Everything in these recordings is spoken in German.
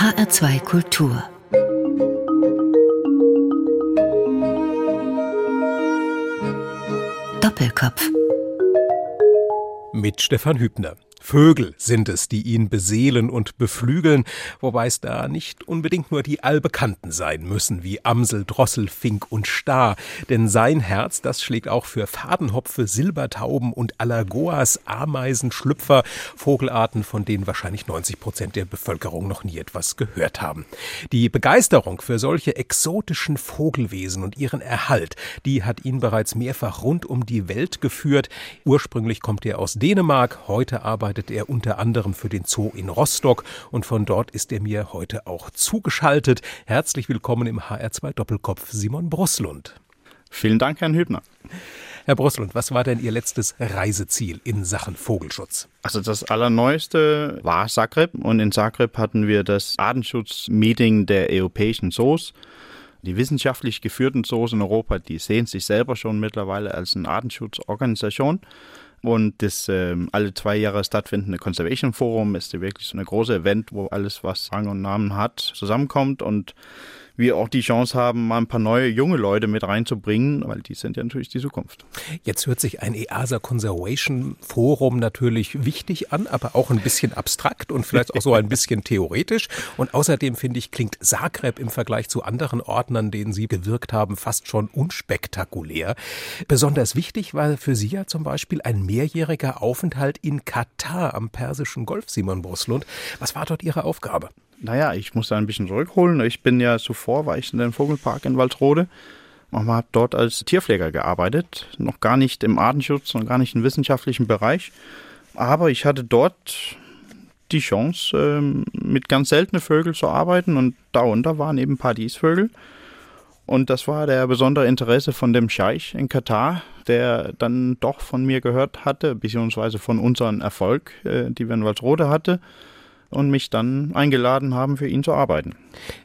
HR2 Kultur Doppelkopf mit Stefan Hübner. Vögel sind es, die ihn beseelen und beflügeln, wobei es da nicht unbedingt nur die Allbekannten sein müssen, wie Amsel, Drossel, Fink und Star. Denn sein Herz, das schlägt auch für Fadenhopfe, Silbertauben und Alagoas, Ameisen, Schlüpfer, Vogelarten, von denen wahrscheinlich 90 Prozent der Bevölkerung noch nie etwas gehört haben. Die Begeisterung für solche exotischen Vogelwesen und ihren Erhalt, die hat ihn bereits mehrfach rund um die Welt geführt. Ursprünglich kommt er aus Dänemark, heute arbeitet arbeitet er unter anderem für den Zoo in Rostock und von dort ist er mir heute auch zugeschaltet. Herzlich willkommen im HR2 Doppelkopf Simon Broslund. Vielen Dank, Herrn Hübner. Herr Broslund, was war denn Ihr letztes Reiseziel in Sachen Vogelschutz? Also das allerneueste war Zagreb und in Zagreb hatten wir das Artenschutz-Meeting der europäischen Zoos. Die wissenschaftlich geführten Zoos in Europa, die sehen sich selber schon mittlerweile als eine Artenschutzorganisation. Und das äh, alle zwei Jahre stattfindende Conservation Forum ist wirklich so ein großes Event, wo alles, was Rang und Namen hat, zusammenkommt. Und wir auch die Chance haben, mal ein paar neue junge Leute mit reinzubringen, weil die sind ja natürlich die Zukunft. Jetzt hört sich ein EASA Conservation Forum natürlich wichtig an, aber auch ein bisschen abstrakt und vielleicht auch so ein bisschen theoretisch. Und außerdem finde ich, klingt Zagreb im Vergleich zu anderen Orten, an denen Sie gewirkt haben, fast schon unspektakulär. Besonders wichtig war für Sie ja zum Beispiel ein mehrjähriger Aufenthalt in Katar am Persischen Golf, Simon Bruslund. Was war dort Ihre Aufgabe? Naja, ich muss da ein bisschen zurückholen. Ich bin ja zuvor, war ich in dem Vogelpark in Waldrode und habe dort als Tierpfleger gearbeitet. Noch gar nicht im Artenschutz, noch gar nicht im wissenschaftlichen Bereich. Aber ich hatte dort die Chance, ähm, mit ganz seltenen Vögeln zu arbeiten und darunter waren eben Paradiesvögel. Und das war der besondere Interesse von dem Scheich in Katar, der dann doch von mir gehört hatte, beziehungsweise von unserem Erfolg, äh, die wir in Walsrode hatte und mich dann eingeladen haben, für ihn zu arbeiten.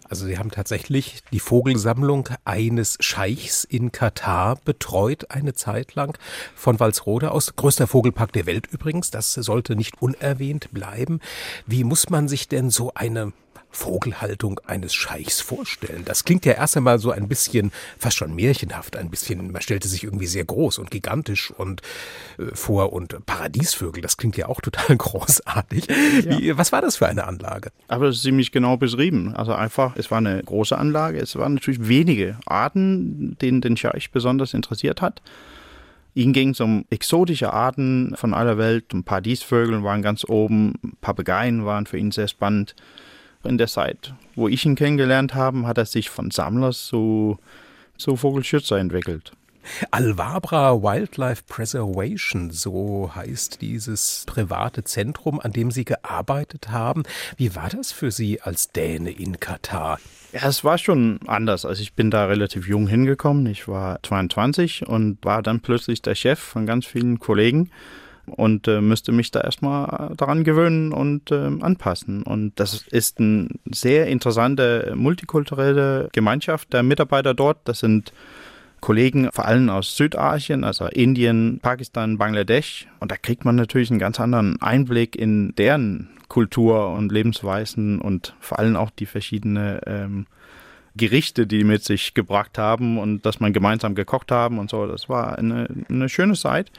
Also Sie haben tatsächlich die Vogelsammlung eines Scheichs in Katar betreut eine Zeit lang von Walsrode aus. Größter Vogelpark der Welt übrigens. Das sollte nicht unerwähnt bleiben. Wie muss man sich denn so eine Vogelhaltung eines Scheichs vorstellen? Das klingt ja erst einmal so ein bisschen fast schon märchenhaft, ein bisschen, man stellte sich irgendwie sehr groß und gigantisch und äh, vor und Paradiesvögel, das klingt ja auch total großartig. Ja. Wie, was war das für eine Anlage? Aber das ist ziemlich genau beschrieben. Also einfach, es war eine große Anlage, es waren natürlich wenige Arten, denen den Scheich besonders interessiert hat. Ihnen ging es um exotische Arten von aller Welt. Ein paar Diesvögel waren ganz oben, Papageien waren für ihn sehr spannend in der Zeit, wo ich ihn kennengelernt habe, hat er sich von Sammler zu, zu Vogelschützer entwickelt. Alvabra Wildlife Preservation, so heißt dieses private Zentrum, an dem Sie gearbeitet haben. Wie war das für Sie als Däne in Katar? Ja, es war schon anders. Also ich bin da relativ jung hingekommen. Ich war 22 und war dann plötzlich der Chef von ganz vielen Kollegen und äh, müsste mich da erstmal daran gewöhnen und äh, anpassen. Und das ist eine sehr interessante multikulturelle Gemeinschaft der Mitarbeiter dort. Das sind Kollegen vor allem aus Südasien, also Indien, Pakistan, Bangladesch. Und da kriegt man natürlich einen ganz anderen Einblick in deren Kultur und Lebensweisen und vor allem auch die verschiedenen ähm, Gerichte, die mit sich gebracht haben und dass man gemeinsam gekocht haben und so. Das war eine, eine schöne Zeit.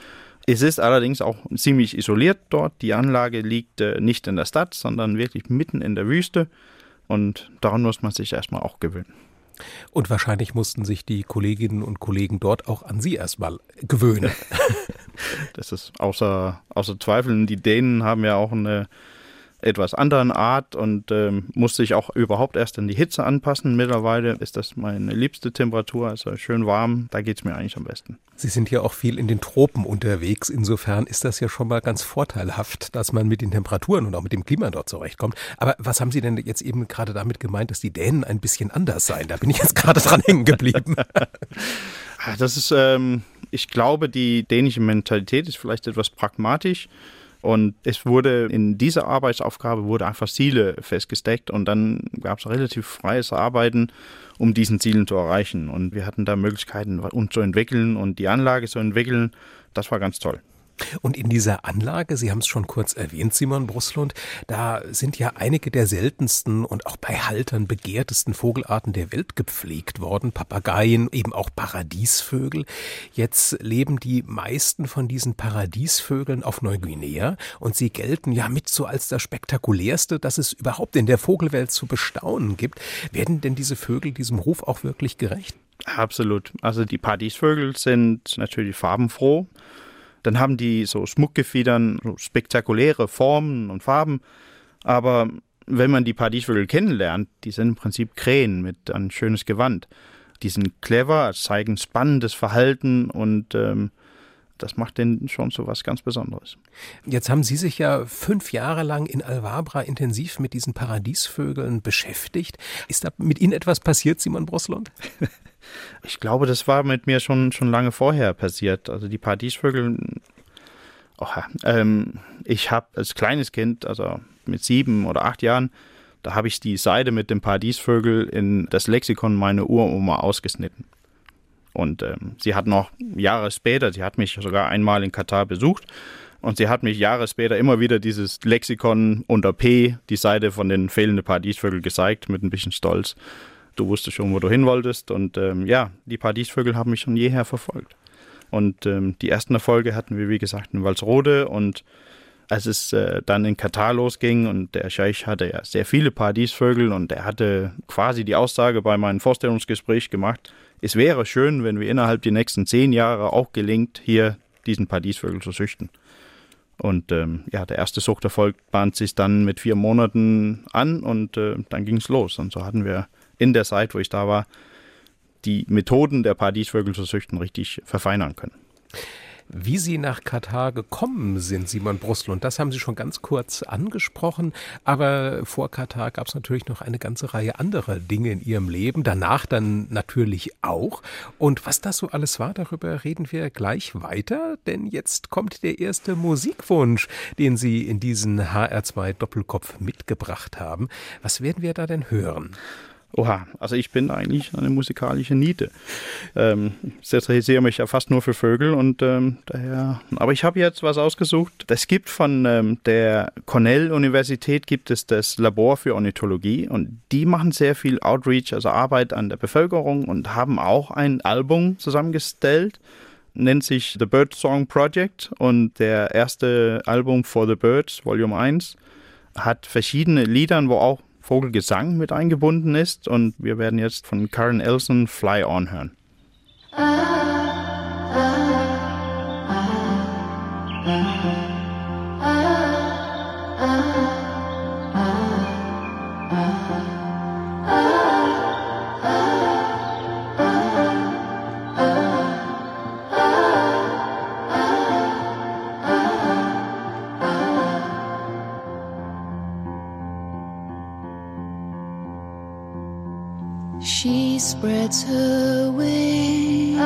Es ist allerdings auch ziemlich isoliert dort. Die Anlage liegt äh, nicht in der Stadt, sondern wirklich mitten in der Wüste. Und daran muss man sich erstmal auch gewöhnen. Und wahrscheinlich mussten sich die Kolleginnen und Kollegen dort auch an Sie erstmal gewöhnen. das ist außer, außer Zweifel. Die Dänen haben ja auch eine etwas anderen Art und ähm, muss sich auch überhaupt erst an die Hitze anpassen. Mittlerweile ist das meine liebste Temperatur, also schön warm, da geht es mir eigentlich am besten. Sie sind ja auch viel in den Tropen unterwegs, insofern ist das ja schon mal ganz vorteilhaft, dass man mit den Temperaturen und auch mit dem Klima dort zurechtkommt. Aber was haben Sie denn jetzt eben gerade damit gemeint, dass die Dänen ein bisschen anders seien? Da bin ich jetzt gerade dran hängen geblieben. Ah, das ist, ähm, ich glaube, die dänische Mentalität ist vielleicht etwas pragmatisch. Und es wurde in dieser Arbeitsaufgabe wurde einfach Ziele festgesteckt und dann gab es relativ freies Arbeiten, um diesen Zielen zu erreichen. Und wir hatten da Möglichkeiten, uns zu entwickeln und die Anlage zu entwickeln. Das war ganz toll. Und in dieser Anlage, Sie haben es schon kurz erwähnt, Simon Bruslund, da sind ja einige der seltensten und auch bei Haltern begehrtesten Vogelarten der Welt gepflegt worden. Papageien, eben auch Paradiesvögel. Jetzt leben die meisten von diesen Paradiesvögeln auf Neuguinea und sie gelten ja mit so als das spektakulärste, das es überhaupt in der Vogelwelt zu bestaunen gibt. Werden denn diese Vögel diesem Ruf auch wirklich gerecht? Absolut. Also die Paradiesvögel sind natürlich farbenfroh dann haben die so Schmuckgefiedern, so spektakuläre Formen und Farben. Aber wenn man die Paradiesvögel kennenlernt, die sind im Prinzip Krähen mit ein schönes Gewand. Die sind clever, zeigen spannendes Verhalten und ähm, das macht denen schon so was ganz Besonderes. Jetzt haben Sie sich ja fünf Jahre lang in Alvabra intensiv mit diesen Paradiesvögeln beschäftigt. Ist da mit Ihnen etwas passiert, Simon Broslund? Ich glaube, das war mit mir schon, schon lange vorher passiert. Also die Paradiesvögel, oh, ähm, ich habe als kleines Kind, also mit sieben oder acht Jahren, da habe ich die Seite mit dem Paradiesvögel in das Lexikon meiner Uroma ausgeschnitten. Und ähm, sie hat noch Jahre später, sie hat mich sogar einmal in Katar besucht und sie hat mich Jahre später immer wieder dieses Lexikon unter P, die Seite von den fehlenden Paradiesvögeln gezeigt, mit ein bisschen Stolz du wusstest schon, wo du hin wolltest. Und ähm, ja, die Paradiesvögel haben mich schon jeher verfolgt. Und ähm, die ersten Erfolge hatten wir, wie gesagt, in Walsrode. Und als es äh, dann in Katar losging und der Scheich hatte ja sehr viele Paradiesvögel und er hatte quasi die Aussage bei meinem Vorstellungsgespräch gemacht, es wäre schön, wenn wir innerhalb der nächsten zehn Jahre auch gelingt, hier diesen Paradiesvögel zu züchten. Und ähm, ja, der erste Suchterfolg bahnt sich dann mit vier Monaten an und äh, dann ging es los. Und so hatten wir in der Zeit, wo ich da war, die Methoden der Paradiesvögel zu züchten richtig verfeinern können. Wie Sie nach Katar gekommen sind, Simon Brustlund, das haben Sie schon ganz kurz angesprochen. Aber vor Katar gab es natürlich noch eine ganze Reihe anderer Dinge in Ihrem Leben. Danach dann natürlich auch. Und was das so alles war, darüber reden wir gleich weiter. Denn jetzt kommt der erste Musikwunsch, den Sie in diesen HR2 Doppelkopf mitgebracht haben. Was werden wir da denn hören? Oha, also ich bin eigentlich eine musikalische Niete. Ähm, ich interessiere mich ja fast nur für Vögel und ähm, daher. Aber ich habe jetzt was ausgesucht. Es gibt von ähm, der Cornell-Universität gibt es das Labor für Ornithologie und die machen sehr viel Outreach, also Arbeit an der Bevölkerung und haben auch ein Album zusammengestellt nennt sich The Bird Song Project und der erste Album For the Birds, Volume 1, hat verschiedene Liedern, wo auch Vogelgesang mit eingebunden ist. Und wir werden jetzt von Karen Elson Fly On hören. Ah, spreads her wings.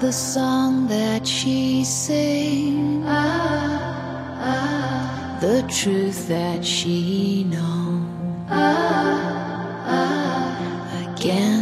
The song that she sings, the truth that she knows. Against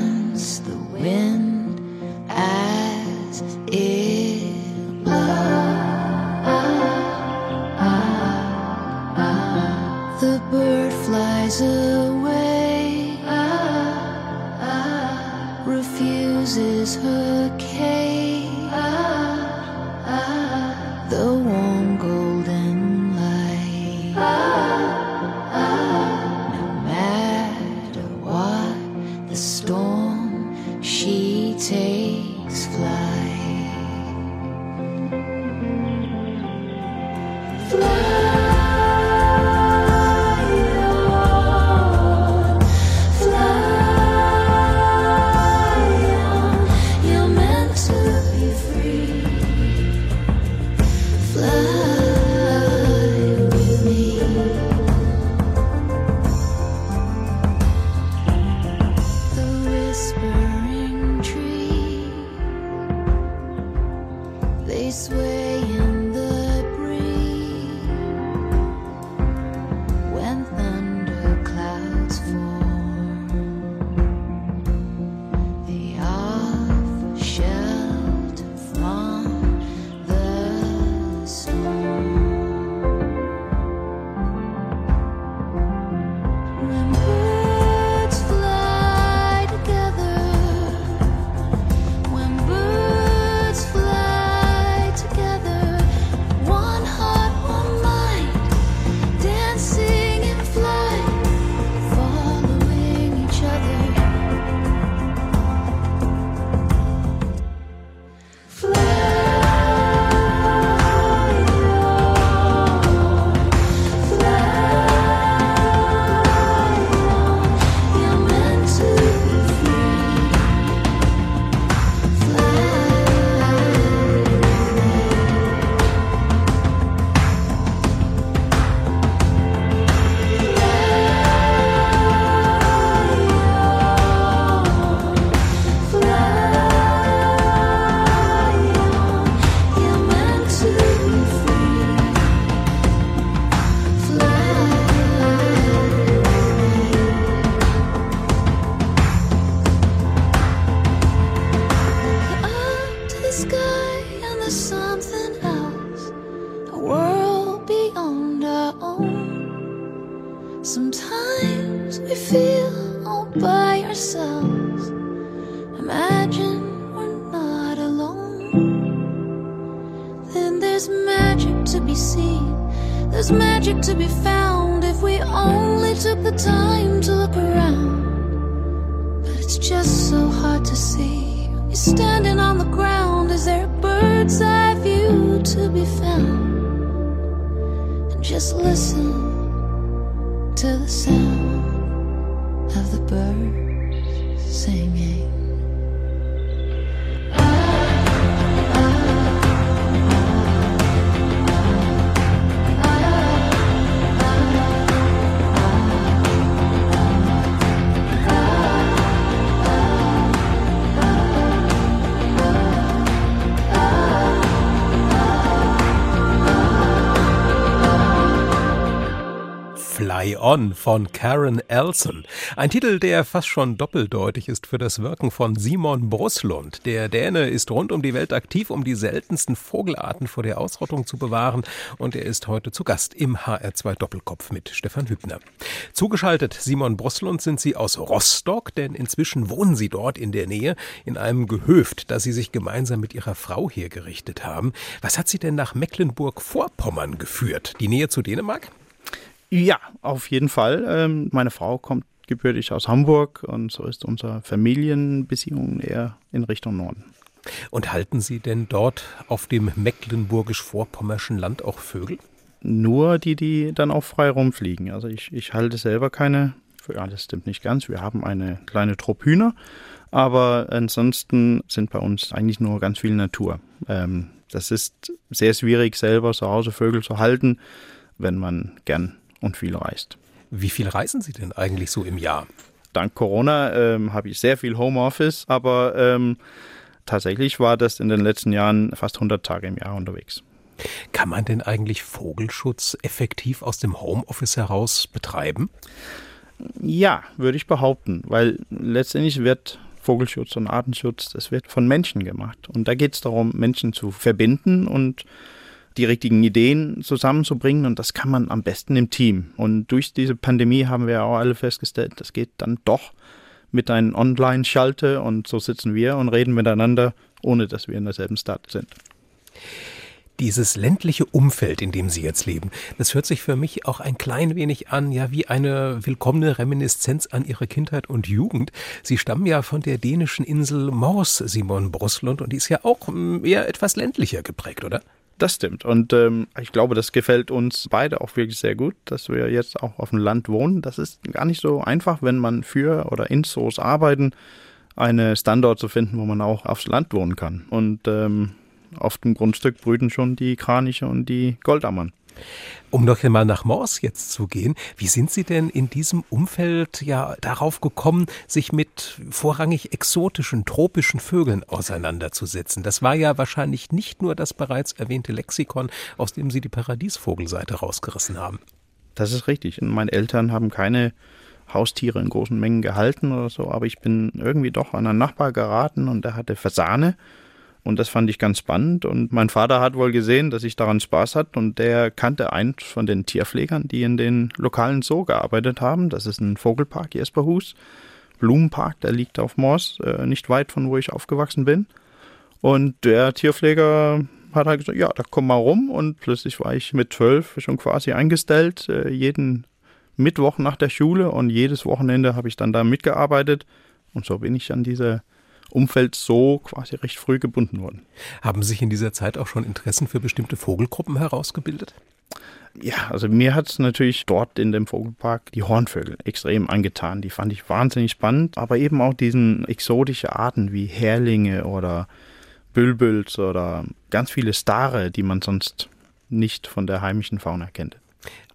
to be found? And just listen to the sound of the birds singing. Fly On von Karen Elson. Ein Titel, der fast schon doppeldeutig ist für das Wirken von Simon Bruslund. Der Däne ist rund um die Welt aktiv, um die seltensten Vogelarten vor der Ausrottung zu bewahren. Und er ist heute zu Gast im HR2 Doppelkopf mit Stefan Hübner. Zugeschaltet, Simon Bruslund, sind Sie aus Rostock, denn inzwischen wohnen Sie dort in der Nähe in einem Gehöft, das Sie sich gemeinsam mit Ihrer Frau hergerichtet haben. Was hat Sie denn nach Mecklenburg-Vorpommern geführt? Die Nähe zu Dänemark? Ja, auf jeden Fall. Ähm, meine Frau kommt gebürtig aus Hamburg und so ist unsere Familienbeziehung eher in Richtung Norden. Und halten Sie denn dort auf dem mecklenburgisch-vorpommerschen Land auch Vögel? Nur die, die dann auch frei rumfliegen. Also ich, ich halte selber keine, ja, das stimmt nicht ganz. Wir haben eine kleine Truppe Hühner, aber ansonsten sind bei uns eigentlich nur ganz viel Natur. Ähm, das ist sehr schwierig, selber zu Hause Vögel zu halten, wenn man gern und viel reist. Wie viel reisen Sie denn eigentlich so im Jahr? Dank Corona ähm, habe ich sehr viel Homeoffice, aber ähm, tatsächlich war das in den letzten Jahren fast 100 Tage im Jahr unterwegs. Kann man denn eigentlich Vogelschutz effektiv aus dem Homeoffice heraus betreiben? Ja, würde ich behaupten, weil letztendlich wird Vogelschutz und Artenschutz, das wird von Menschen gemacht. Und da geht es darum, Menschen zu verbinden und die richtigen Ideen zusammenzubringen und das kann man am besten im Team. Und durch diese Pandemie haben wir auch alle festgestellt, das geht dann doch mit einem Online-Schalte und so sitzen wir und reden miteinander, ohne dass wir in derselben Stadt sind. Dieses ländliche Umfeld, in dem Sie jetzt leben, das hört sich für mich auch ein klein wenig an, ja, wie eine willkommene Reminiszenz an Ihre Kindheit und Jugend. Sie stammen ja von der dänischen Insel Mors, Simon Bruslund, und die ist ja auch mm, eher etwas ländlicher geprägt, oder? Das stimmt. Und ähm, ich glaube, das gefällt uns beide auch wirklich sehr gut, dass wir jetzt auch auf dem Land wohnen. Das ist gar nicht so einfach, wenn man für oder in Soos arbeiten, einen Standort zu finden, wo man auch aufs Land wohnen kann. Und ähm, auf dem Grundstück brüten schon die Kraniche und die Goldammern. Um noch einmal nach Mors jetzt zu gehen, wie sind Sie denn in diesem Umfeld ja darauf gekommen, sich mit vorrangig exotischen, tropischen Vögeln auseinanderzusetzen? Das war ja wahrscheinlich nicht nur das bereits erwähnte Lexikon, aus dem Sie die Paradiesvogelseite rausgerissen haben. Das ist richtig. Meine Eltern haben keine Haustiere in großen Mengen gehalten oder so, aber ich bin irgendwie doch an einen Nachbar geraten und der hatte Fasane und das fand ich ganz spannend. Und mein Vater hat wohl gesehen, dass ich daran Spaß hatte. Und der kannte einen von den Tierpflegern, die in den lokalen Zoo gearbeitet haben. Das ist ein Vogelpark, Jesperhus. Blumenpark, der liegt auf Moors, äh, nicht weit von wo ich aufgewachsen bin. Und der Tierpfleger hat halt gesagt, ja, da komm mal rum. Und plötzlich war ich mit zwölf schon quasi eingestellt, äh, jeden Mittwoch nach der Schule und jedes Wochenende habe ich dann da mitgearbeitet. Und so bin ich an diese Umfeld so quasi recht früh gebunden worden. Haben sich in dieser Zeit auch schon Interessen für bestimmte Vogelgruppen herausgebildet? Ja, also mir hat es natürlich dort in dem Vogelpark die Hornvögel extrem angetan. Die fand ich wahnsinnig spannend, aber eben auch diesen exotische Arten wie Herlinge oder Bülbüls oder ganz viele Stare, die man sonst nicht von der heimischen Fauna kennt.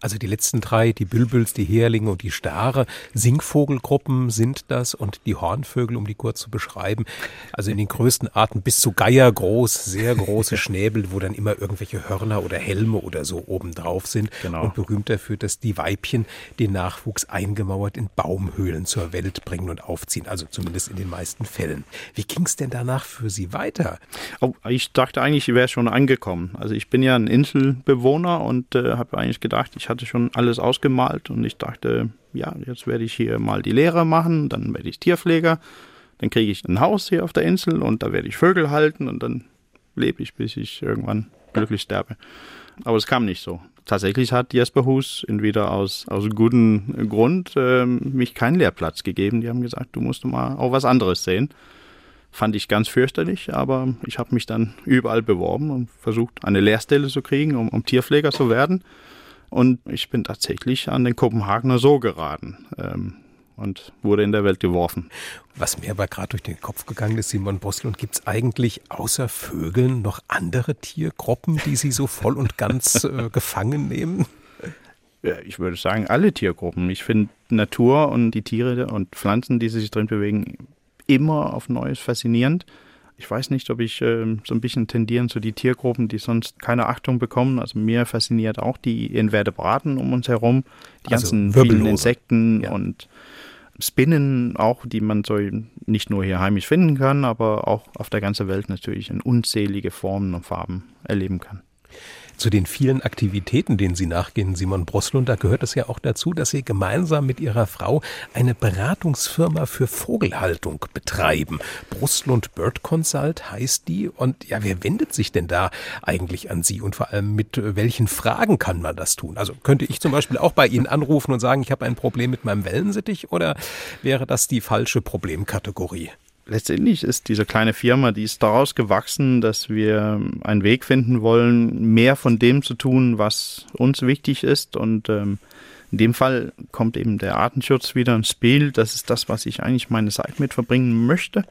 Also die letzten drei, die Bülbüls, die Herlinge und die Stare, Singvogelgruppen sind das und die Hornvögel, um die kurz zu beschreiben. Also in den größten Arten bis zu Geier groß, sehr große Schnäbel, wo dann immer irgendwelche Hörner oder Helme oder so oben drauf sind. Genau. Und berühmt dafür, dass die Weibchen den Nachwuchs eingemauert in Baumhöhlen zur Welt bringen und aufziehen. Also zumindest in den meisten Fällen. Wie ging es denn danach für Sie weiter? Oh, ich dachte eigentlich, ich wäre schon angekommen. Also ich bin ja ein Inselbewohner und äh, habe eigentlich gedacht, ich hatte schon alles ausgemalt und ich dachte, ja, jetzt werde ich hier mal die Lehre machen, dann werde ich Tierpfleger, dann kriege ich ein Haus hier auf der Insel und da werde ich Vögel halten und dann lebe ich, bis ich irgendwann glücklich sterbe. Aber es kam nicht so. Tatsächlich hat Jesper Hus entweder aus, aus gutem Grund äh, mich keinen Lehrplatz gegeben. Die haben gesagt, du musst mal auch was anderes sehen. Fand ich ganz fürchterlich, aber ich habe mich dann überall beworben und versucht, eine Lehrstelle zu kriegen, um, um Tierpfleger zu werden. Und ich bin tatsächlich an den Kopenhagener Zoo geraten. Ähm, und wurde in der Welt geworfen. Was mir aber gerade durch den Kopf gegangen ist, Simon Boslund, gibt es eigentlich außer Vögeln noch andere Tiergruppen, die Sie so voll und ganz äh, gefangen nehmen? Ja, ich würde sagen, alle Tiergruppen. Ich finde Natur und die Tiere und Pflanzen, die sich drin bewegen, immer auf Neues faszinierend. Ich weiß nicht, ob ich äh, so ein bisschen tendieren zu die Tiergruppen, die sonst keine Achtung bekommen. Also mir fasziniert auch die Invertebraten um uns herum, die also ganzen vielen Insekten ja. und Spinnen auch, die man so nicht nur hier heimisch finden kann, aber auch auf der ganzen Welt natürlich in unzählige Formen und Farben erleben kann. Zu den vielen Aktivitäten, denen Sie nachgehen, Simon Broslund, da gehört es ja auch dazu, dass Sie gemeinsam mit Ihrer Frau eine Beratungsfirma für Vogelhaltung betreiben. Broslund Bird Consult heißt die. Und ja, wer wendet sich denn da eigentlich an Sie und vor allem mit welchen Fragen kann man das tun? Also könnte ich zum Beispiel auch bei Ihnen anrufen und sagen, ich habe ein Problem mit meinem Wellensittich oder wäre das die falsche Problemkategorie? Letztendlich ist diese kleine Firma, die ist daraus gewachsen, dass wir einen Weg finden wollen, mehr von dem zu tun, was uns wichtig ist. Und ähm, in dem Fall kommt eben der Artenschutz wieder ins Spiel. Das ist das, was ich eigentlich meine Zeit mit verbringen möchte.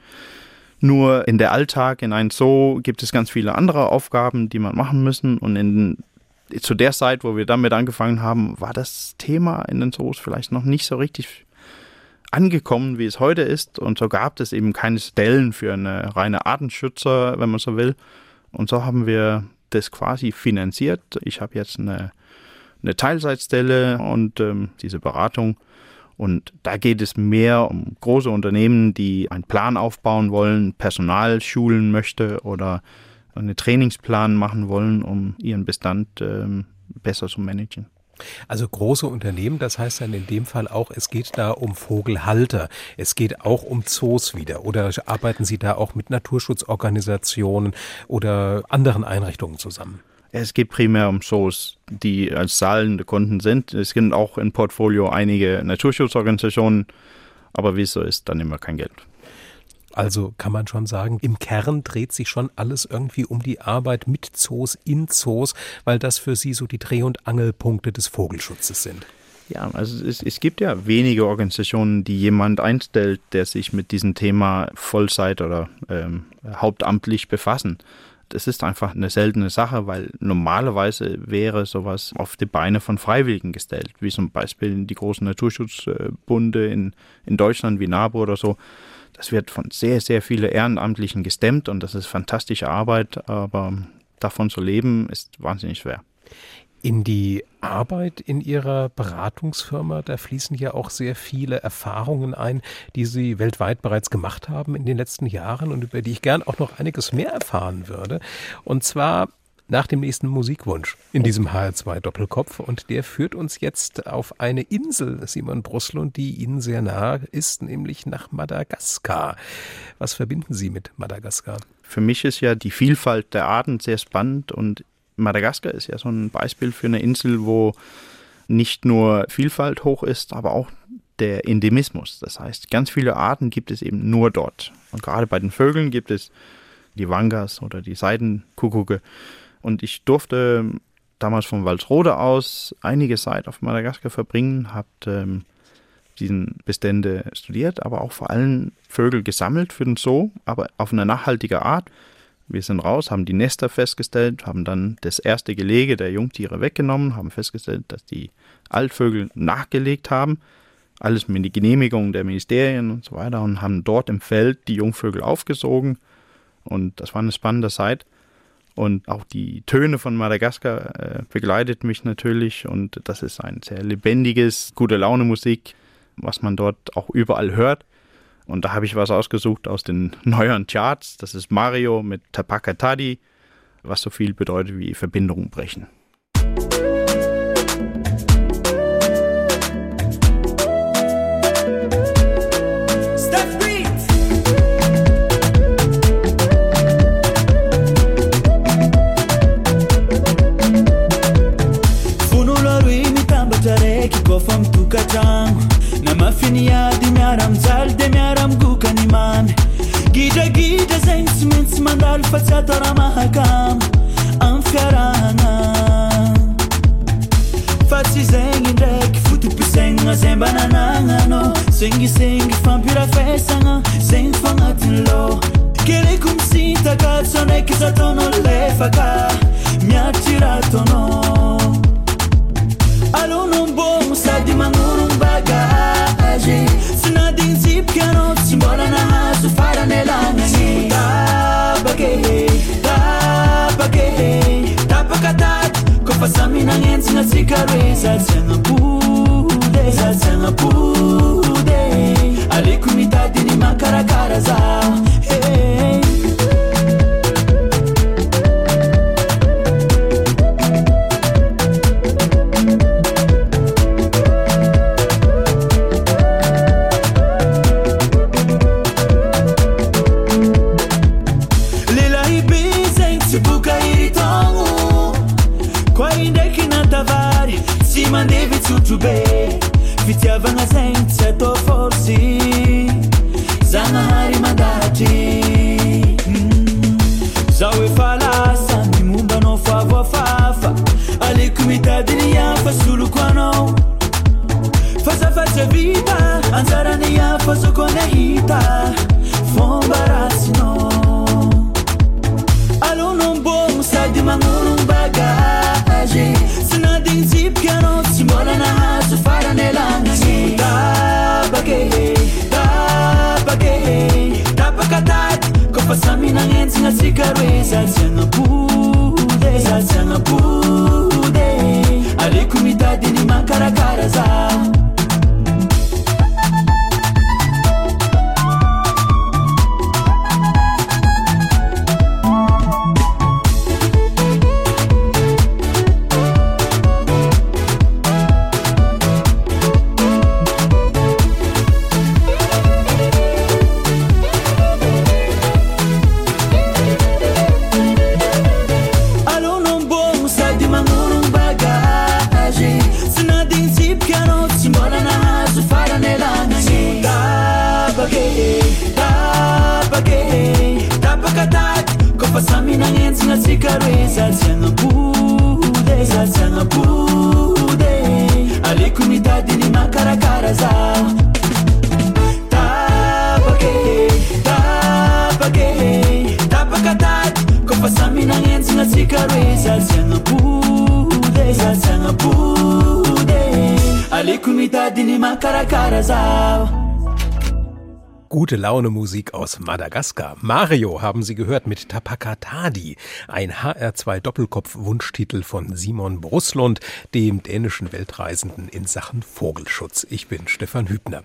Nur in der Alltag, in einem Zoo, gibt es ganz viele andere Aufgaben, die man machen müssen. Und in, zu der Zeit, wo wir damit angefangen haben, war das Thema in den Zoos vielleicht noch nicht so richtig angekommen, wie es heute ist. Und so gab es eben keine Stellen für eine reine Artenschützer, wenn man so will. Und so haben wir das quasi finanziert. Ich habe jetzt eine, eine Teilzeitstelle und ähm, diese Beratung. Und da geht es mehr um große Unternehmen, die einen Plan aufbauen wollen, Personal schulen möchte oder einen Trainingsplan machen wollen, um ihren Bestand ähm, besser zu managen. Also große Unternehmen, das heißt dann in dem Fall auch, es geht da um Vogelhalter, es geht auch um Zoos wieder. Oder arbeiten Sie da auch mit Naturschutzorganisationen oder anderen Einrichtungen zusammen? Es geht primär um Zoos, die als zahlende Kunden sind. Es gibt auch im Portfolio einige Naturschutzorganisationen, aber wie es so ist, dann immer kein Geld. Also kann man schon sagen, im Kern dreht sich schon alles irgendwie um die Arbeit mit Zoos, in Zoos, weil das für Sie so die Dreh- und Angelpunkte des Vogelschutzes sind. Ja, also es, es, gibt ja wenige Organisationen, die jemand einstellt, der sich mit diesem Thema Vollzeit oder ähm, hauptamtlich befassen. Das ist einfach eine seltene Sache, weil normalerweise wäre sowas auf die Beine von Freiwilligen gestellt, wie zum Beispiel die großen Naturschutzbunde in, in Deutschland wie NABU oder so. Das wird von sehr, sehr vielen Ehrenamtlichen gestemmt und das ist fantastische Arbeit, aber davon zu leben ist wahnsinnig schwer. In die Arbeit in Ihrer Beratungsfirma, da fließen ja auch sehr viele Erfahrungen ein, die Sie weltweit bereits gemacht haben in den letzten Jahren und über die ich gern auch noch einiges mehr erfahren würde. Und zwar nach dem nächsten Musikwunsch in diesem HR2 Doppelkopf. Und der führt uns jetzt auf eine Insel, Simon Bruslund, die Ihnen sehr nah ist, nämlich nach Madagaskar. Was verbinden Sie mit Madagaskar? Für mich ist ja die Vielfalt der Arten sehr spannend und Madagaskar ist ja so ein Beispiel für eine Insel, wo nicht nur Vielfalt hoch ist, aber auch der Endemismus. Das heißt, ganz viele Arten gibt es eben nur dort. Und gerade bei den Vögeln gibt es die Wangas oder die Seidenkuckucke und ich durfte damals von Walsrode aus einige Zeit auf Madagaskar verbringen, habe ähm, diesen Bestände studiert, aber auch vor allem Vögel gesammelt für den Zoo, aber auf eine nachhaltige Art. Wir sind raus, haben die Nester festgestellt, haben dann das erste Gelege der Jungtiere weggenommen, haben festgestellt, dass die Altvögel nachgelegt haben, alles mit der Genehmigung der Ministerien und so weiter und haben dort im Feld die Jungvögel aufgesogen und das war eine spannende Zeit. Und auch die Töne von Madagaskar äh, begleitet mich natürlich und das ist ein sehr lebendiges, gute Laune Musik, was man dort auch überall hört. Und da habe ich was ausgesucht aus den neueren Charts. Das ist Mario mit Tapaka Tadi, was so viel bedeutet wie Verbindungen brechen. an-tragno na mafiniady miara-mijaly de miara-migokany mamy. Gidragidra zegny tsy maintsy mandalo fa tsy ataraha mahakamo amy fiarahana. Fa tsy zegny ndraiky fotompisainana zay mba nanagnanao sengisengy fampirafesagna zegny fagnatiny lao keleko misintaka ndraiky zataonao lefaka. Miaritry raha taonao tsiasikare zasianapode aleko mitadiny makarakaraza fa saminanentsina atsikaroe za tsy anapode za tsy anapode aleko mitady ny mankarakara za. zatsiagnampode zatsiagnampode aleko mitady ny makarakara za tapake tapake tapaka tady kofa samynagnenjina tsika roe zatsiagnampode zatsiagnampode aleko mitady ny makarakara zao. Gute Laune Musik aus Madagaskar. Mario haben Sie gehört mit Tapakatadi, ein HR2 Doppelkopf-Wunschtitel von Simon Bruslund, dem dänischen Weltreisenden in Sachen Vogelschutz. Ich bin Stefan Hübner.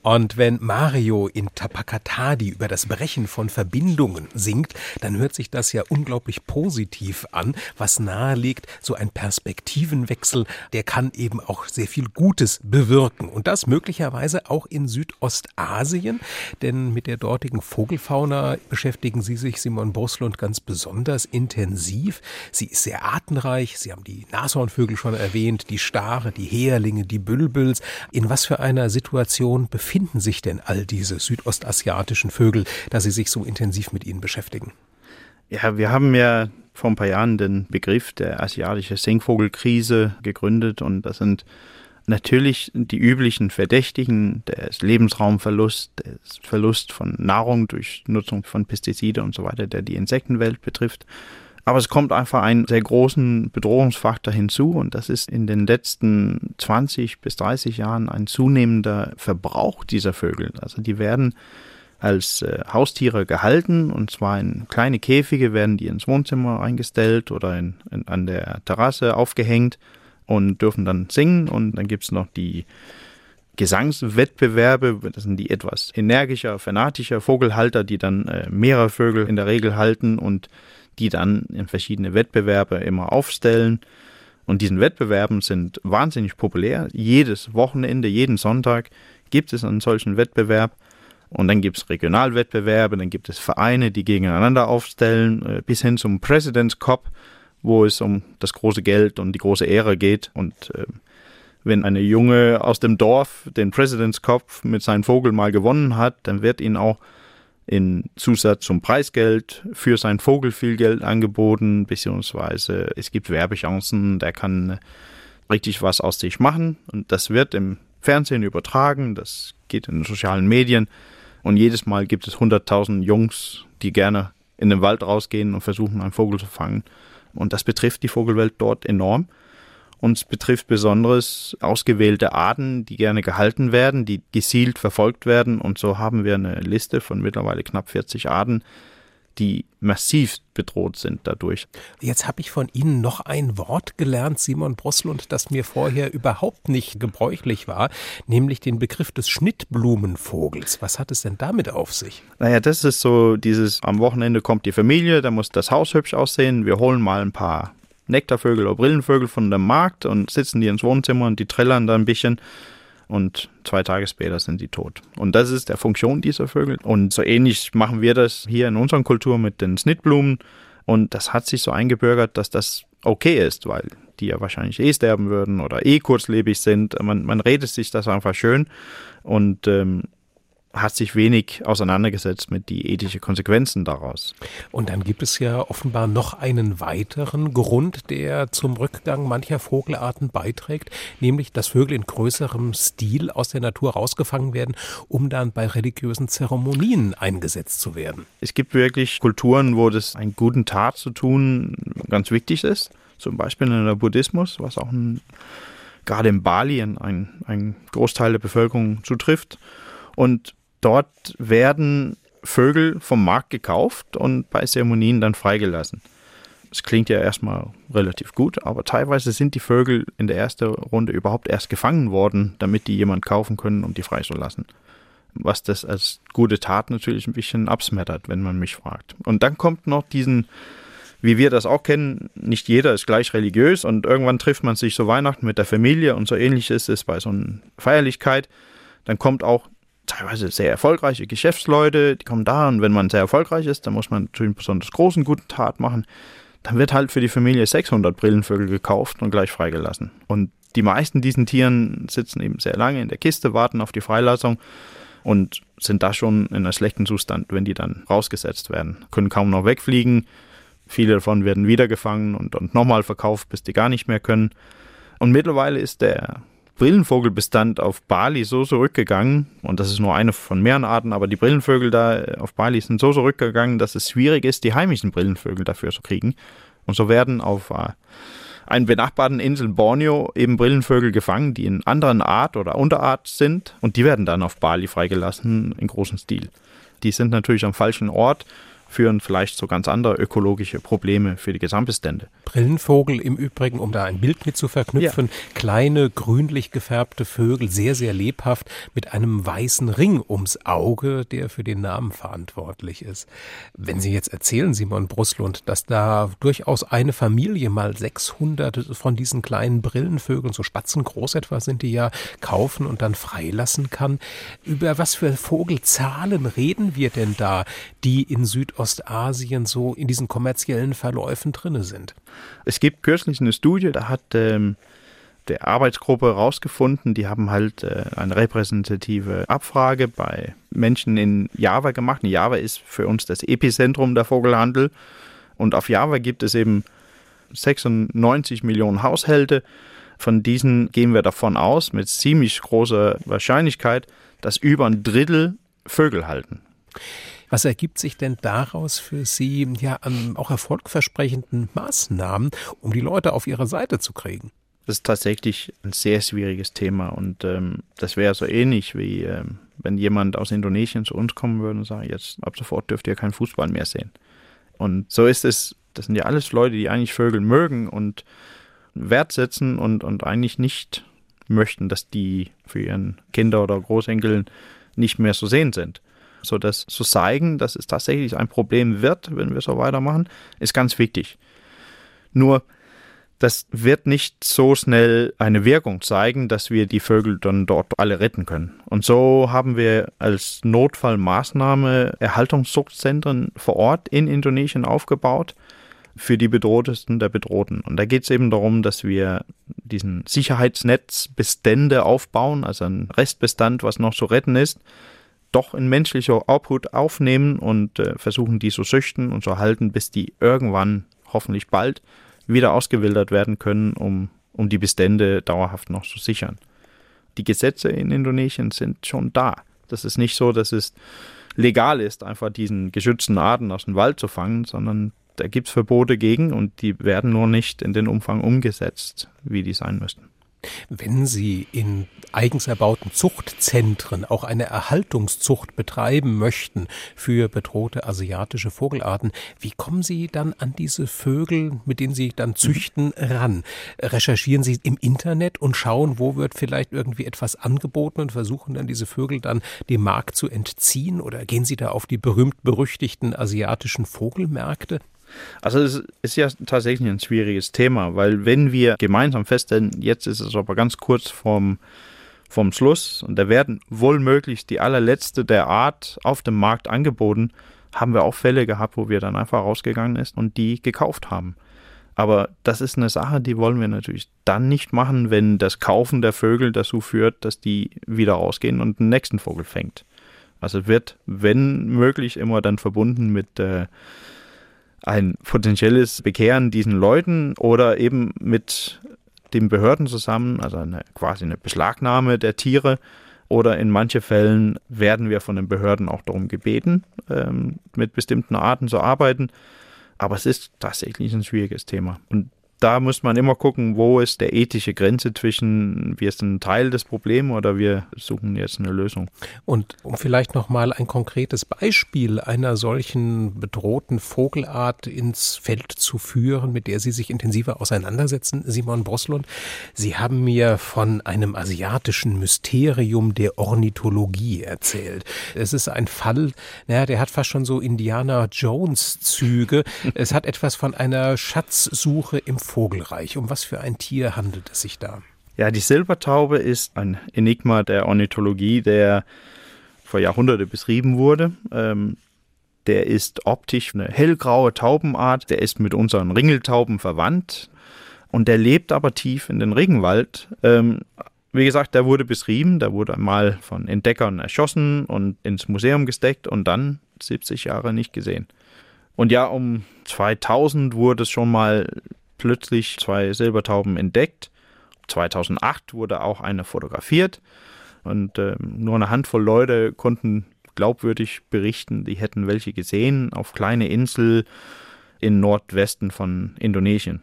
Und wenn Mario in Tapakatadi über das Brechen von Verbindungen singt, dann hört sich das ja unglaublich positiv an, was nahelegt, so ein Perspektivenwechsel, der kann eben auch sehr viel Gutes bewirken. Und das möglicherweise auch in Südostasien, denn mit der dortigen Vogelfauna beschäftigen Sie sich, Simon Bruslund, ganz besonders intensiv. Sie ist sehr artenreich. Sie haben die Nashornvögel schon erwähnt, die Stare, die Häherlinge, die Bülbüls. In was für einer Situation befinden sich denn all diese südostasiatischen Vögel, da Sie sich so intensiv mit ihnen beschäftigen? Ja, wir haben ja vor ein paar Jahren den Begriff der asiatische Singvogelkrise gegründet und das sind natürlich die üblichen Verdächtigen, der Lebensraumverlust, der Verlust von Nahrung durch Nutzung von Pestizide und so weiter, der die Insektenwelt betrifft. Aber es kommt einfach einen sehr großen Bedrohungsfaktor hinzu und das ist in den letzten 20 bis 30 Jahren ein zunehmender Verbrauch dieser Vögel. Also die werden als äh, Haustiere gehalten und zwar in kleine Käfige werden die ins Wohnzimmer eingestellt oder in, in, an der Terrasse aufgehängt und dürfen dann singen und dann gibt es noch die Gesangswettbewerbe, das sind die etwas energischer, fanatischer Vogelhalter, die dann äh, mehrere Vögel in der Regel halten und die dann in verschiedene Wettbewerbe immer aufstellen. Und diesen Wettbewerben sind wahnsinnig populär. Jedes Wochenende, jeden Sonntag gibt es einen solchen Wettbewerb. Und dann gibt es Regionalwettbewerbe, dann gibt es Vereine, die gegeneinander aufstellen, äh, bis hin zum President's Cup, wo es um das große Geld und die große Ehre geht. Und äh, Wenn eine Junge aus dem Dorf den President's Cup mit seinem Vogel mal gewonnen hat, dann wird ihnen auch in Zusatz zum Preisgeld für seinen Vogel viel Geld angeboten, beziehungsweise es gibt Werbechancen, der kann richtig was aus sich machen und das wird im Fernsehen übertragen, das geht in den sozialen Medien und jedes Mal gibt es 100.000 Jungs, die gerne in den Wald rausgehen und versuchen, einen Vogel zu fangen. Und das betrifft die Vogelwelt dort enorm. Uns betrifft besonders ausgewählte Arten, die gerne gehalten werden, die gezielt verfolgt werden. Und so haben wir eine Liste von mittlerweile knapp 40 Arten, die massiv bedroht sind dadurch. Jetzt habe ich von Ihnen noch ein Wort gelernt, Simon Brusselund, das mir vorher überhaupt nicht gebräuchlich war, nämlich den Begriff des Schnittblumenvogels. Was hat es denn damit auf sich? Naja, das ist so dieses, am Wochenende kommt die Familie, da muss das Haus hübsch aussehen, wir holen mal ein paar Nektarvögel oder Brillenvögel von dem Markt und sitzen die ins Wohnzimmer und die trillern da ein bisschen und zwei Tage später sind die tot. Und das ist der Funktion dieser Vögel. Und so ähnlich machen wir das hier in unserer Kultur mit den Snittblumen. Und das hat sich so eingebürgert, dass das okay ist, weil die ja wahrscheinlich eh sterben würden oder eh kurzlebig sind. Man, man redet sich das einfach schön. Und ähm, hat sich wenig auseinandergesetzt mit die ethischen Konsequenzen daraus. Und dann gibt es ja offenbar noch einen weiteren Grund, der zum Rückgang mancher Vogelarten beiträgt, nämlich dass Vögel in größerem Stil aus der Natur rausgefangen werden, um dann bei religiösen Zeremonien eingesetzt zu werden. Es gibt wirklich Kulturen, wo das einen guten Tat zu tun ganz wichtig ist. Zum Beispiel in der Buddhismus, was auch ein, gerade in Bali ein, ein Großteil der Bevölkerung zutrifft. Und Dort werden Vögel vom Markt gekauft und bei Zeremonien dann freigelassen. Das klingt ja erstmal relativ gut, aber teilweise sind die Vögel in der ersten Runde überhaupt erst gefangen worden, damit die jemand kaufen können, um die freizulassen. Was das als gute Tat natürlich ein bisschen absmettert, wenn man mich fragt. Und dann kommt noch diesen, wie wir das auch kennen, nicht jeder ist gleich religiös und irgendwann trifft man sich so Weihnachten mit der Familie und so ähnlich ist es bei so einer Feierlichkeit. Dann kommt auch teilweise sehr erfolgreiche Geschäftsleute, die kommen da und wenn man sehr erfolgreich ist, dann muss man natürlich einen besonders großen guten Tat machen. Dann wird halt für die Familie 600 Brillenvögel gekauft und gleich freigelassen. Und die meisten diesen Tieren sitzen eben sehr lange in der Kiste, warten auf die Freilassung und sind da schon in einem schlechten Zustand, wenn die dann rausgesetzt werden. Können kaum noch wegfliegen. Viele davon werden wiedergefangen und, und nochmal verkauft, bis die gar nicht mehr können. Und mittlerweile ist der Brillenvogelbestand auf Bali so zurückgegangen, und das ist nur eine von mehreren Arten, aber die Brillenvögel da auf Bali sind so zurückgegangen, dass es schwierig ist, die heimischen Brillenvögel dafür zu kriegen. Und so werden auf äh, einen benachbarten Inseln Borneo eben Brillenvögel gefangen, die in anderen Art oder Unterart sind, und die werden dann auf Bali freigelassen in großem Stil. Die sind natürlich am falschen Ort führen vielleicht zu ganz andere ökologische Probleme für die Gesamtbestände. Brillenvogel im Übrigen, um da ein Bild mit zu verknüpfen, ja. kleine grünlich gefärbte Vögel, sehr, sehr lebhaft, mit einem weißen Ring ums Auge, der für den Namen verantwortlich ist. Wenn Sie jetzt erzählen, Simon Bruslund, dass da durchaus eine Familie mal 600 von diesen kleinen Brillenvögeln, so spatzengroß etwa sind die ja, kaufen und dann freilassen kann, über was für Vogelzahlen reden wir denn da, die in Süd Südostasien so in diesen kommerziellen Verläufen drinne sind. Es gibt kürzlich eine Studie, da hat ähm, der Arbeitsgruppe herausgefunden, die haben halt äh, eine repräsentative Abfrage bei Menschen in Java gemacht. Java ist für uns das Epizentrum der Vogelhandel und auf Java gibt es eben 96 Millionen Haushalte. Von diesen gehen wir davon aus, mit ziemlich großer Wahrscheinlichkeit, dass über ein Drittel Vögel halten. Was ergibt sich denn daraus für Sie ja an auch erfolgversprechenden Maßnahmen, um die Leute auf Ihre Seite zu kriegen? Das ist tatsächlich ein sehr schwieriges Thema und ähm, das wäre so ähnlich wie ähm, wenn jemand aus Indonesien zu uns kommen würde und sagt, jetzt ab sofort dürft ihr keinen Fußball mehr sehen. Und so ist es, das sind ja alles Leute, die eigentlich Vögel mögen und wertsetzen und, und eigentlich nicht möchten, dass die für ihren Kinder oder Großenkeln nicht mehr zu sehen sind so das zu zeigen, dass es tatsächlich ein Problem wird, wenn wir so weitermachen, ist ganz wichtig. Nur, das wird nicht so schnell eine Wirkung zeigen, dass wir die Vögel dann dort alle retten können. Und so haben wir als Notfallmaßnahme Erhaltungszuchtzentren vor Ort in Indonesien aufgebaut, für die Bedrohtesten der Bedrohten. Und da geht es eben darum, dass wir diesen Sicherheitsnetz Bestände aufbauen, also ein Restbestand, was noch zu retten ist, doch in menschlicher Obhut aufnehmen und äh, versuchen, die zu züchten und zu halten, bis die irgendwann, hoffentlich bald, wieder ausgewildert werden können, um, um die Bestände dauerhaft noch zu sichern. Die Gesetze in Indonesien sind schon da. Das ist nicht so, dass es legal ist, einfach diesen geschützten Arten aus dem Wald zu fangen, sondern da gibt es Verbote gegen und die werden nur nicht in den Umfang umgesetzt, wie die sein müssten. Wenn Sie in eigens erbauten Zuchtzentren auch eine Erhaltungszucht betreiben möchten für bedrohte asiatische Vogelarten, wie kommen Sie dann an diese Vögel, mit denen Sie dann züchten, ran? Recherchieren Sie im Internet und schauen, wo wird vielleicht irgendwie etwas angeboten und versuchen dann diese Vögel dann dem Markt zu entziehen? Oder gehen Sie da auf die berühmt-berüchtigten asiatischen Vogelmärkte? Also es ist ja tatsächlich ein schwieriges Thema, weil wenn wir gemeinsam feststellen, jetzt ist es aber ganz kurz vom, vom Schluss und da werden wohl möglich die allerletzte der Art auf dem Markt angeboten, haben wir auch Fälle gehabt, wo wir dann einfach rausgegangen ist und die gekauft haben. Aber das ist eine Sache, die wollen wir natürlich dann nicht machen, wenn das Kaufen der Vögel dazu führt, dass die wieder rausgehen und den nächsten Vogel fängt. Also wird, wenn möglich, immer dann verbunden mit äh, ein potenzielles Bekehren diesen Leuten oder eben mit den Behörden zusammen, also eine, quasi eine Beschlagnahme der Tiere. Oder in manchen Fällen werden wir von den Behörden auch darum gebeten, ähm, mit bestimmten Arten zu arbeiten. Aber es ist tatsächlich ein schwieriges Thema. Und da muss man immer gucken, wo ist der ethische Grenze zwischen, wir sind ein Teil des Problems oder wir suchen jetzt eine Lösung. Und um vielleicht nochmal ein konkretes Beispiel einer solchen bedrohten Vogelart ins Feld zu führen, mit der Sie sich intensiver auseinandersetzen, Simon Broslund. Sie haben mir von einem asiatischen Mysterium der Ornithologie erzählt. Es ist ein Fall, naja, der hat fast schon so Indiana Jones Züge. es hat etwas von einer Schatzsuche im Vogelreich. Um was für ein Tier handelt es sich da? Ja, die Silbertaube ist ein Enigma der Ornithologie, der vor Jahrhunderten beschrieben wurde. Ähm, der ist optisch eine hellgraue Taubenart, der ist mit unseren Ringeltauben verwandt und der lebt aber tief in den Regenwald. Ähm, wie gesagt, der wurde beschrieben, der wurde einmal von Entdeckern erschossen und ins Museum gesteckt und dann 70 Jahre nicht gesehen. Und ja, um 2000 wurde es schon mal plötzlich zwei Silbertauben entdeckt. 2008 wurde auch eine fotografiert und äh, nur eine Handvoll Leute konnten glaubwürdig berichten, die hätten welche gesehen auf kleine Insel im Nordwesten von Indonesien.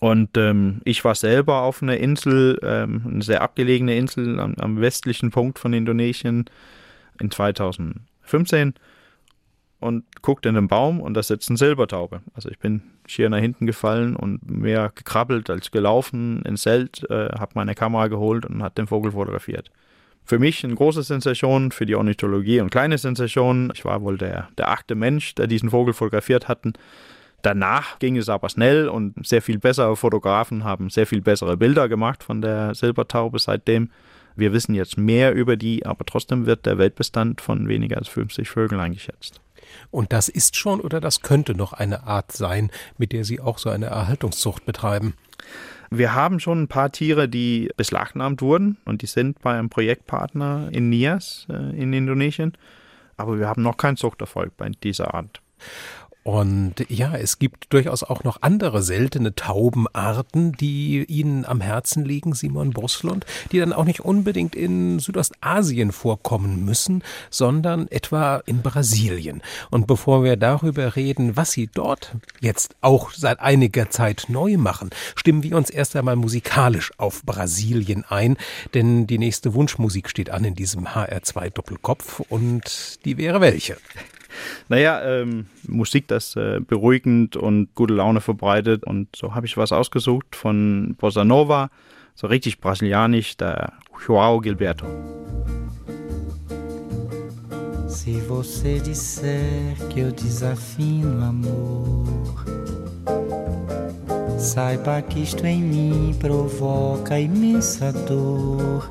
Und ähm, ich war selber auf einer Insel, ähm, eine sehr abgelegene Insel am, am westlichen Punkt von Indonesien in 2015 und guckt in den Baum und da sitzt eine Silbertaube. Also ich bin schier nach hinten gefallen und mehr gekrabbelt als gelaufen ins Zelt, äh, habe meine Kamera geholt und hat den Vogel fotografiert. Für mich eine große Sensation, für die Ornithologie eine kleine Sensation. Ich war wohl der, der achte Mensch, der diesen Vogel fotografiert hatten. Danach ging es aber schnell und sehr viel bessere Fotografen haben sehr viel bessere Bilder gemacht von der Silbertaube seitdem. Wir wissen jetzt mehr über die, aber trotzdem wird der Weltbestand von weniger als 50 Vögeln eingeschätzt. Und das ist schon oder das könnte noch eine Art sein, mit der Sie auch so eine Erhaltungszucht betreiben? Wir haben schon ein paar Tiere, die beschlagnahmt wurden und die sind bei einem Projektpartner in Nias äh, in Indonesien. Aber wir haben noch keinen Zuchterfolg bei dieser Art. Und ja, es gibt durchaus auch noch andere seltene Taubenarten, die Ihnen am Herzen liegen, Simon Bruslund, die dann auch nicht unbedingt in Südostasien vorkommen müssen, sondern etwa in Brasilien. Und bevor wir darüber reden, was Sie dort jetzt auch seit einiger Zeit neu machen, stimmen wir uns erst einmal musikalisch auf Brasilien ein, denn die nächste Wunschmusik steht an in diesem HR2 Doppelkopf und die wäre welche? Naja, ähm, Musik, das äh, beruhigend und gute Laune verbreitet. Und so habe ich was ausgesucht von Bossa Nova, so richtig brasilianisch, der João Gilberto. Se você disser que eu desafino amor, saiba que isto em mim provoca imensa dor.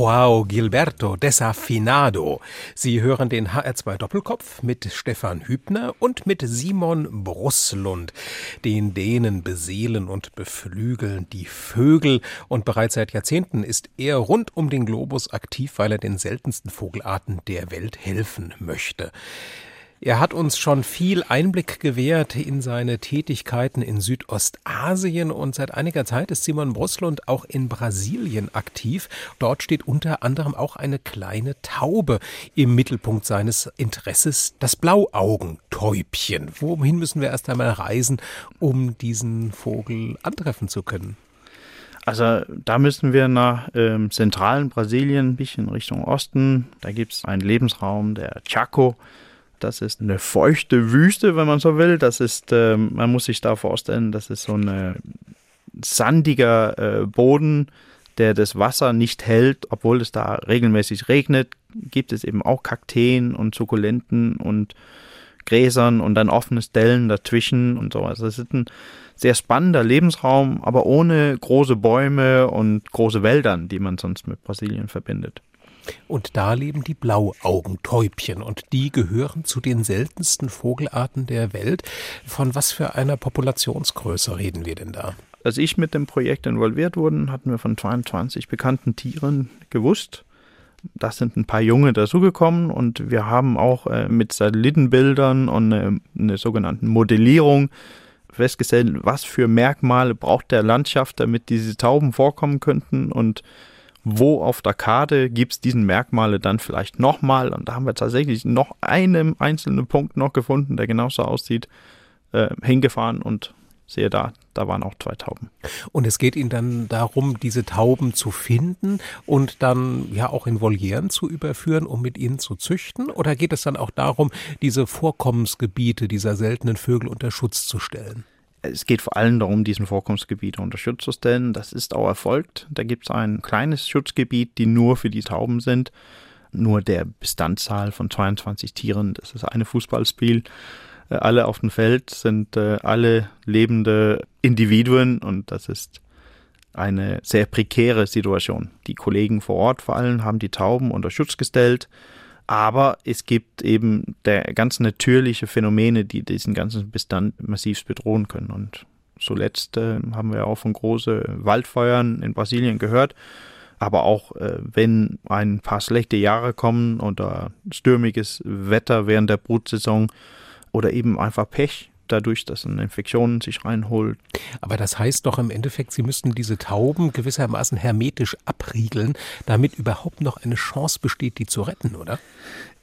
Joao Gilberto Desafinado. Sie hören den HR2 Doppelkopf mit Stefan Hübner und mit Simon Brusslund. Den Dänen beseelen und beflügeln die Vögel und bereits seit Jahrzehnten ist er rund um den Globus aktiv, weil er den seltensten Vogelarten der Welt helfen möchte. Er hat uns schon viel Einblick gewährt in seine Tätigkeiten in Südostasien und seit einiger Zeit ist Simon Bruslund auch in Brasilien aktiv. Dort steht unter anderem auch eine kleine Taube im Mittelpunkt seines Interesses, das Blauaugentäubchen. Wohin müssen wir erst einmal reisen, um diesen Vogel antreffen zu können? Also da müssen wir nach ähm, zentralen Brasilien, ein bisschen Richtung Osten. Da gibt es einen Lebensraum, der Chaco. Das ist eine feuchte Wüste, wenn man so will. Das ist, äh, man muss sich da vorstellen, das ist so ein sandiger äh, Boden, der das Wasser nicht hält, obwohl es da regelmäßig regnet, gibt es eben auch Kakteen und Sukkulenten und Gräsern und dann offene Stellen dazwischen und so. Also es ist ein sehr spannender Lebensraum, aber ohne große Bäume und große Wäldern, die man sonst mit Brasilien verbindet. Und da leben die Blauaugentäubchen und die gehören zu den seltensten Vogelarten der Welt. Von was für einer Populationsgröße reden wir denn da? Als ich mit dem Projekt involviert wurde, hatten wir von 22 bekannten Tieren gewusst. Da sind ein paar Junge dazugekommen und wir haben auch äh, mit Satellitenbildern und äh, einer sogenannten Modellierung festgestellt, was für Merkmale braucht der Landschaft, damit diese Tauben vorkommen könnten und wo auf der Karte gibt es diesen Merkmale dann vielleicht nochmal. Und da haben wir tatsächlich noch einen einzelnen Punkt noch gefunden, der genauso aussieht, äh, hingefahren und sehe da, da waren auch zwei Tauben. Und es geht Ihnen dann darum, diese Tauben zu finden und dann ja auch in Volieren zu überführen, um mit ihnen zu züchten? Oder geht es dann auch darum, diese Vorkommensgebiete dieser seltenen Vögel unter Schutz zu stellen? Es geht vor allem darum, diesen Vorkommensgebiete unter Schutz zu stellen. Das ist auch erfolgt. Da gibt es ein kleines Schutzgebiet, die nur für die Tauben sind. Nur der Bestandszahl von 22 Tieren, das ist eine Fußballspiel. Äh, alle auf dem Feld sind äh, alle lebende Individuen und das ist eine sehr prekäre Situation. Die Kollegen vor Ort vor allem haben die Tauben unter Schutz gestellt aber es gibt eben der ganz natürliche Phänomene, die diesen ganzen Bestand massiv bedrohen können. Und zuletzt äh, haben wir auch von großen Waldfeuern in Brasilien gehört. Aber auch äh, wenn ein paar schlechte Jahre kommen oder stürmiges Wetter während der Brutsaison oder eben einfach Pech, dadurch, dass eine Infektion sich reinholt. Aber das heißt doch im Endeffekt, Sie müssten diese Tauben gewissermaßen hermetisch abriegeln, damit überhaupt noch eine Chance besteht, die zu retten, oder?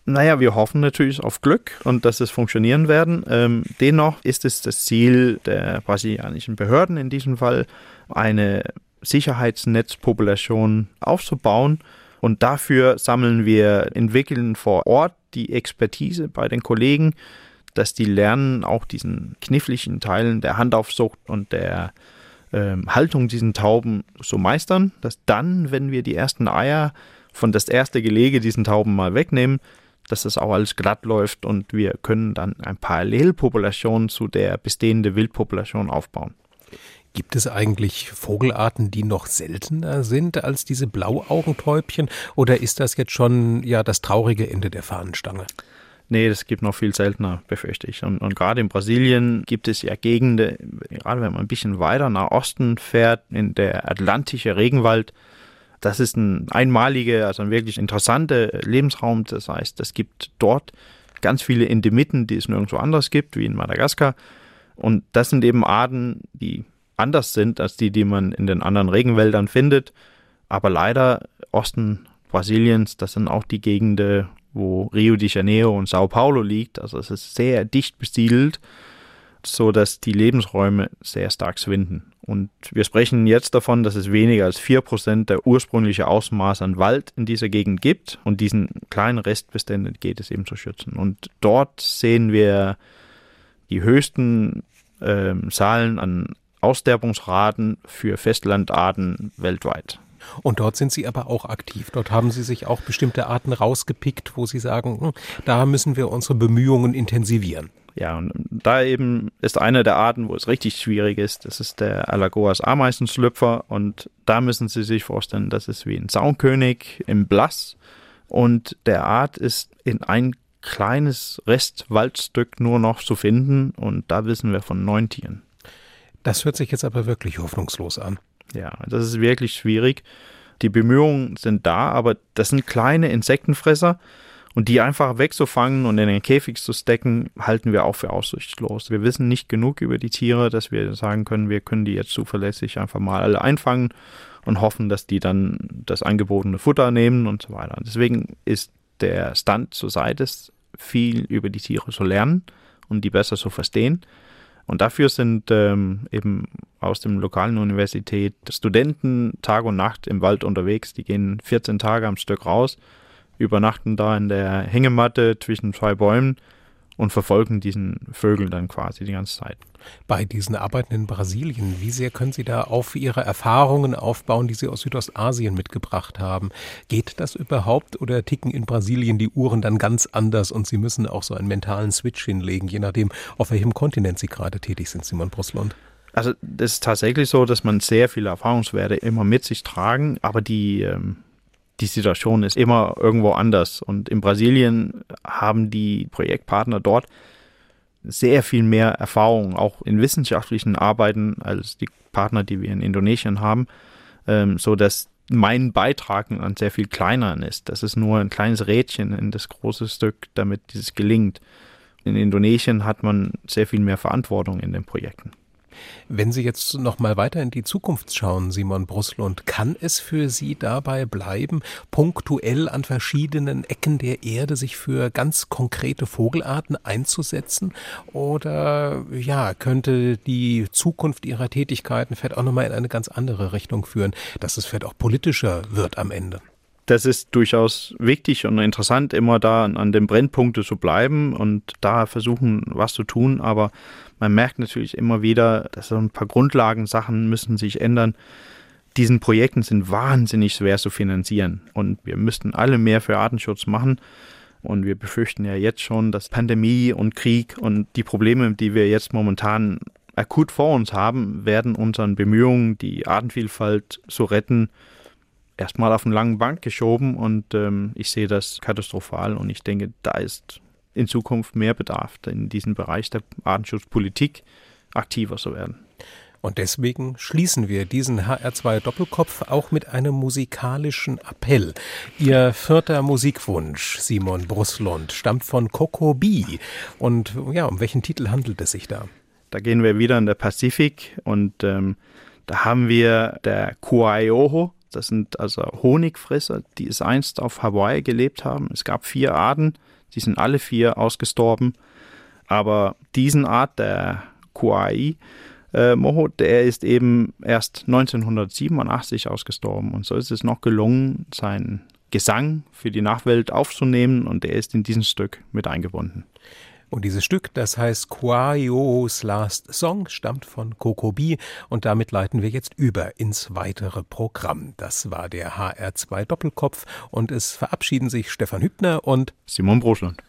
Naja, wir hoffen natürlich auf Glück und dass es funktionieren werden. Ähm, dennoch ist es das Ziel der brasilianischen Behörden in diesem Fall, eine Sicherheitsnetzpopulation aufzubauen. Und dafür sammeln wir, entwickeln vor Ort die Expertise bei den Kollegen, dass die lernen, auch diesen kniffligen Teilen der Handaufzucht und der ähm, Haltung diesen Tauben zu meistern, dass dann, wenn wir die ersten Eier von das erste Gelege diesen Tauben mal wegnehmen, dass das auch alles glatt läuft und wir können dann eine Parallelpopulation zu der bestehenden Wildpopulation aufbauen. Gibt es eigentlich Vogelarten, die noch seltener sind als diese Blauaugentäubchen oder ist das jetzt schon ja das traurige Ende der Fahnenstange? Nee, das gibt noch viel seltener, befürchte ich. Und, und gerade in Brasilien gibt es ja Gegenden, gerade wenn man ein bisschen weiter nach Osten fährt, in der atlantische Regenwald, das ist ein einmaliger, also ein wirklich interessanter Lebensraum. Das heißt, es gibt dort ganz viele Endemiten, die es nirgendwo anders gibt, wie in Madagaskar. Und das sind eben Arten, die anders sind als die, die man in den anderen Regenwäldern findet. Aber leider Osten Brasiliens, das sind auch die Gegenden, wo Rio de Janeiro und Sao Paulo liegt. Also es ist sehr dicht besiedelt, so dass die Lebensräume sehr stark schwinden. Und wir sprechen jetzt davon, dass es weniger als 4% der ursprüngliche Ausmaß an Wald in dieser Gegend gibt. Und diesen kleinen Restbestände geht es eben zu schützen. Und dort sehen wir die höchsten äh, Zahlen an Aussterbungsraten für Festlandarten weltweit. Und dort sind Sie aber auch aktiv. Dort haben Sie sich auch bestimmte Arten rausgepickt, wo Sie sagen, hm, da müssen wir unsere Bemühungen intensivieren. Ja, und da eben ist eine der Arten, wo es richtig schwierig ist, das ist der Alagoas Ameisenschlüpfer. Und da müssen Sie sich vorstellen, das ist wie ein Zaunkönig im Blass. Und der Art ist in ein kleines Restwaldstück nur noch zu finden. Und da wissen wir von neun Tieren. Das hört sich jetzt aber wirklich hoffnungslos an. Ja, das ist wirklich schwierig. Die Bemühungen sind da, aber das sind kleine Insektenfresser und die einfach wegzufangen und in den Käfig zu stecken, halten wir auch für aussichtslos. Wir wissen nicht genug über die Tiere, dass wir sagen können, wir können die jetzt zuverlässig einfach mal alle einfangen und hoffen, dass die dann das angebotene Futter nehmen und so weiter. Deswegen ist der Stand zur Seite, viel über die Tiere zu lernen und die besser zu verstehen. Und dafür sind ähm, eben aus dem lokalen Universität Studenten Tag und Nacht im Wald unterwegs. Die gehen 14 Tage am Stück raus, übernachten da in der Hängematte zwischen zwei Bäumen und verfolgen diesen Vögeln dann quasi die ganze Zeit. Bei diesen Arbeiten in Brasilien, wie sehr können Sie da auf Ihre Erfahrungen aufbauen, die Sie aus Südostasien mitgebracht haben? Geht das überhaupt oder ticken in Brasilien die Uhren dann ganz anders und Sie müssen auch so einen mentalen Switch hinlegen, je nachdem, auf welchem Kontinent Sie gerade tätig sind, Simon Bruslund? Also das ist tatsächlich so, dass man sehr viele Erfahrungswerte immer mit sich tragen, aber die ähm, die Situation ist immer irgendwo anders. Und in Brasilien haben die Projektpartner dort sehr viel mehr Erfahrung, auch in wissenschaftlichen Arbeiten, als die Partner, die wir in Indonesien haben, ähm, so dass mein Beitrag an sehr viel kleiner ist. Das ist nur ein kleines Rädchen in das große Stück, damit dieses gelingt. In Indonesien hat man sehr viel mehr Verantwortung in den Projekten. Wenn Sie jetzt noch mal weiter in die Zukunft schauen, Simon Bruslund, kann es für Sie dabei bleiben, punktuell an verschiedenen Ecken der Erde sich für ganz konkrete Vogelarten einzusetzen? Oder ja, könnte die Zukunft Ihrer Tätigkeiten vielleicht auch noch mal in eine ganz andere Richtung führen, dass es vielleicht auch politischer wird am Ende? das ist durchaus wichtig und interessant, immer da an den Brennpunkten zu bleiben und da versuchen, was zu tun. Aber man merkt natürlich immer wieder, dass so ein paar Grundlagensachen müssen sich ändern. Diesen Projekten sind wahnsinnig schwer zu finanzieren und wir müssten alle mehr für Artenschutz machen. Und wir befürchten ja jetzt schon, dass Pandemie und Krieg und die Probleme, die wir jetzt momentan akut vor uns haben, werden unseren Bemühungen, die Artenvielfalt zu retten, erstmal auf eine lange Bank geschoben und ähm, ich sehe das katastrophal und ich denke, da ist in Zukunft mehr Bedarf, in diesem Bereich der Artenschutzpolitik aktiver zu werden. Und deswegen schließen wir diesen HR2 Doppelkopf auch mit einem musikalischen Appell. Ihr vierter Musikwunsch, Simon Bruslund, stammt von Coco B. Und ja, um welchen Titel handelt es sich da? Da gehen wir wieder in der Pazifik und ähm, da haben wir der Kuaioho, das sind also Honigfresser, die es einst auf Hawaii gelebt haben. Es gab vier Arten, die sind alle vier ausgestorben. Aber diesen Art, der Kuai, äh, Moho, der ist eben erst 1987 ausgestorben. Und so ist es noch gelungen, seinen Gesang für die Nachwelt aufzunehmen und der ist in diesem Stück mit eingebunden. Und dieses Stück, das heißt Quaios Last Song, stammt von Kokobi und damit leiten wir jetzt über ins weitere Programm. Das war der HR2 Doppelkopf und es verabschieden sich Stefan Hübner und Simon Broschland.